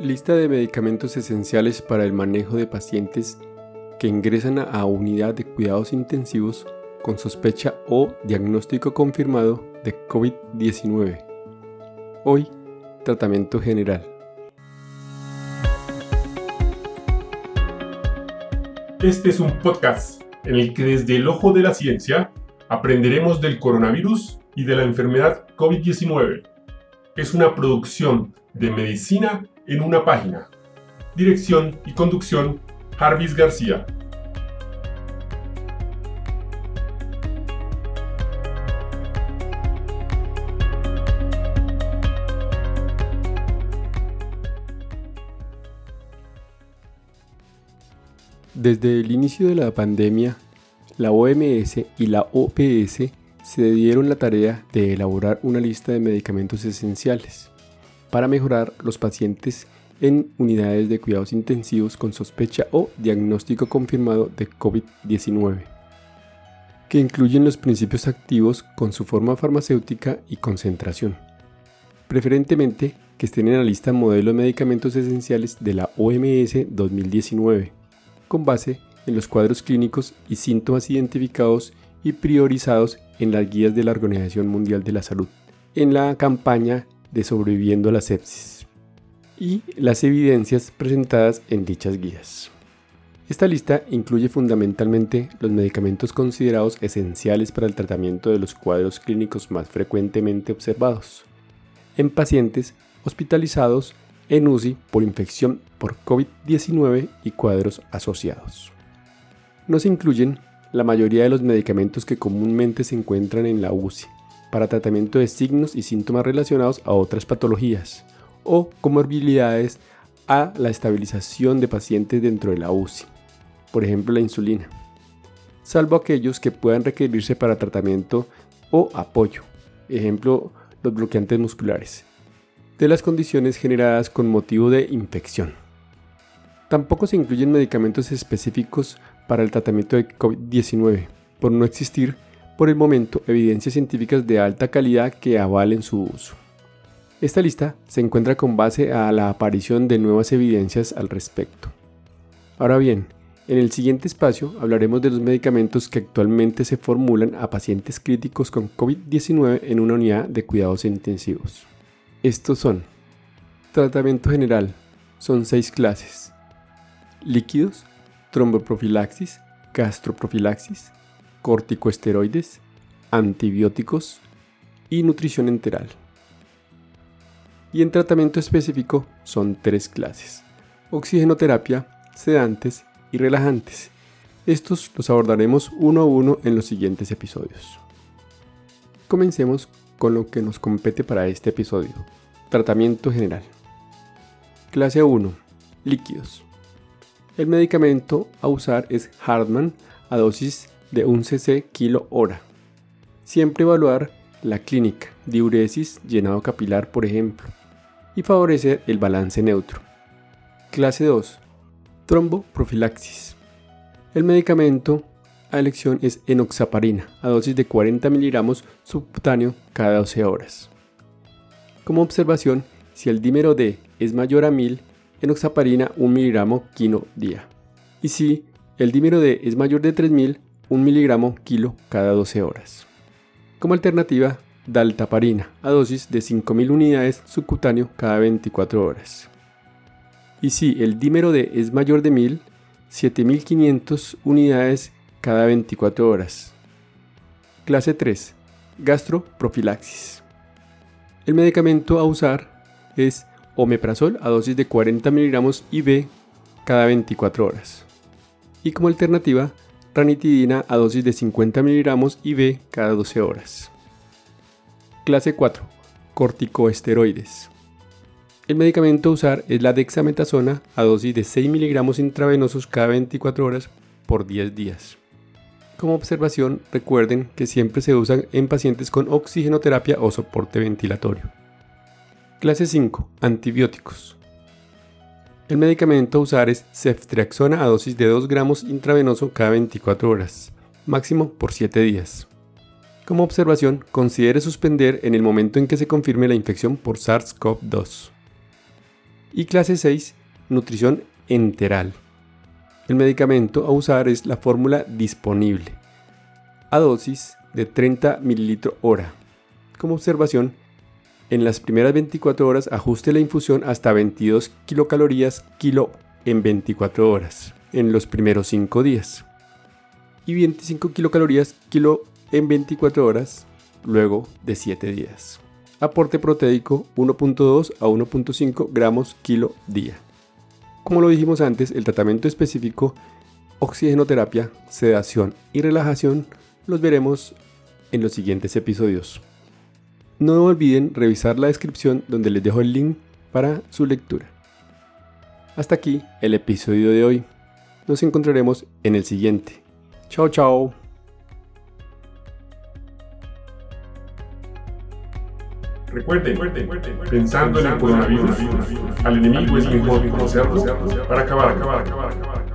Lista de medicamentos esenciales para el manejo de pacientes que ingresan a unidad de cuidados intensivos con sospecha o diagnóstico confirmado de COVID-19. Hoy, tratamiento general. Este es un podcast en el que desde el ojo de la ciencia aprenderemos del coronavirus y de la enfermedad COVID-19. Es una producción de medicina en una página. Dirección y conducción, Jarvis García. Desde el inicio de la pandemia, la OMS y la OPS se dieron la tarea de elaborar una lista de medicamentos esenciales para mejorar los pacientes en unidades de cuidados intensivos con sospecha o diagnóstico confirmado de COVID-19, que incluyen los principios activos con su forma farmacéutica y concentración. Preferentemente que estén en la lista modelo de medicamentos esenciales de la OMS 2019 con base en los cuadros clínicos y síntomas identificados y priorizados en las guías de la Organización Mundial de la Salud, en la campaña de sobreviviendo a la sepsis y las evidencias presentadas en dichas guías. Esta lista incluye fundamentalmente los medicamentos considerados esenciales para el tratamiento de los cuadros clínicos más frecuentemente observados en pacientes hospitalizados en UCI por infección por COVID-19 y cuadros asociados. No se incluyen la mayoría de los medicamentos que comúnmente se encuentran en la UCI para tratamiento de signos y síntomas relacionados a otras patologías o comorbilidades a la estabilización de pacientes dentro de la UCI, por ejemplo la insulina, salvo aquellos que puedan requerirse para tratamiento o apoyo, ejemplo los bloqueantes musculares, de las condiciones generadas con motivo de infección. Tampoco se incluyen medicamentos específicos para el tratamiento de COVID-19, por no existir por el momento evidencias científicas de alta calidad que avalen su uso. Esta lista se encuentra con base a la aparición de nuevas evidencias al respecto. Ahora bien, en el siguiente espacio hablaremos de los medicamentos que actualmente se formulan a pacientes críticos con COVID-19 en una unidad de cuidados intensivos. Estos son tratamiento general, son seis clases. Líquidos, tromboprofilaxis, gastroprofilaxis, corticoesteroides, antibióticos y nutrición enteral. Y en tratamiento específico son tres clases. Oxigenoterapia, sedantes y relajantes. Estos los abordaremos uno a uno en los siguientes episodios. Comencemos con lo que nos compete para este episodio. Tratamiento general. Clase 1. Líquidos. El medicamento a usar es Hartmann a dosis de 1 cc kilo hora. Siempre evaluar la clínica, diuresis, llenado capilar por ejemplo, y favorecer el balance neutro. Clase 2. Tromboprofilaxis. El medicamento a elección es enoxaparina, a dosis de 40 miligramos subcutáneo cada 12 horas. Como observación, si el dímero D es mayor a 1000, enoxaparina 1 miligramo kilo día. Y si el dímero D es mayor de 3000, 1 miligramo kilo cada 12 horas. Como alternativa, daltaparina, a dosis de 5000 unidades subcutáneo cada 24 horas. Y si el dímero D es mayor de 1000, 7500 unidades cada 24 horas. Clase 3. Gastroprofilaxis. El medicamento a usar es omeprazol a dosis de 40 mg IV cada 24 horas. Y como alternativa, ranitidina a dosis de 50 mg IV cada 12 horas. Clase 4. Corticoesteroides. El medicamento a usar es la dexametasona a dosis de 6 mg intravenosos cada 24 horas por 10 días. Como observación, recuerden que siempre se usan en pacientes con oxigenoterapia o soporte ventilatorio. Clase 5. Antibióticos. El medicamento a usar es ceftriaxona a dosis de 2 gramos intravenoso cada 24 horas, máximo por 7 días. Como observación, considere suspender en el momento en que se confirme la infección por SARS-CoV-2. Y clase 6, nutrición enteral. El medicamento a usar es la fórmula disponible, a dosis de 30 ml hora. Como observación, en las primeras 24 horas ajuste la infusión hasta 22 kilocalorías kilo en 24 horas, en los primeros 5 días. Y 25 kilocalorías kilo en 24 horas, luego de 7 días. Aporte proteico 1.2 a 1.5 gramos kilo día. Como lo dijimos antes, el tratamiento específico, oxigenoterapia, sedación y relajación los veremos en los siguientes episodios. No olviden revisar la descripción donde les dejo el link para su lectura. Hasta aquí el episodio de hoy. Nos encontraremos en el siguiente. Chao, chao. Recuerden, pensando en el coronavirus, al enemigo es mejor conocerlo para acabar, acabar, acabar, acabar.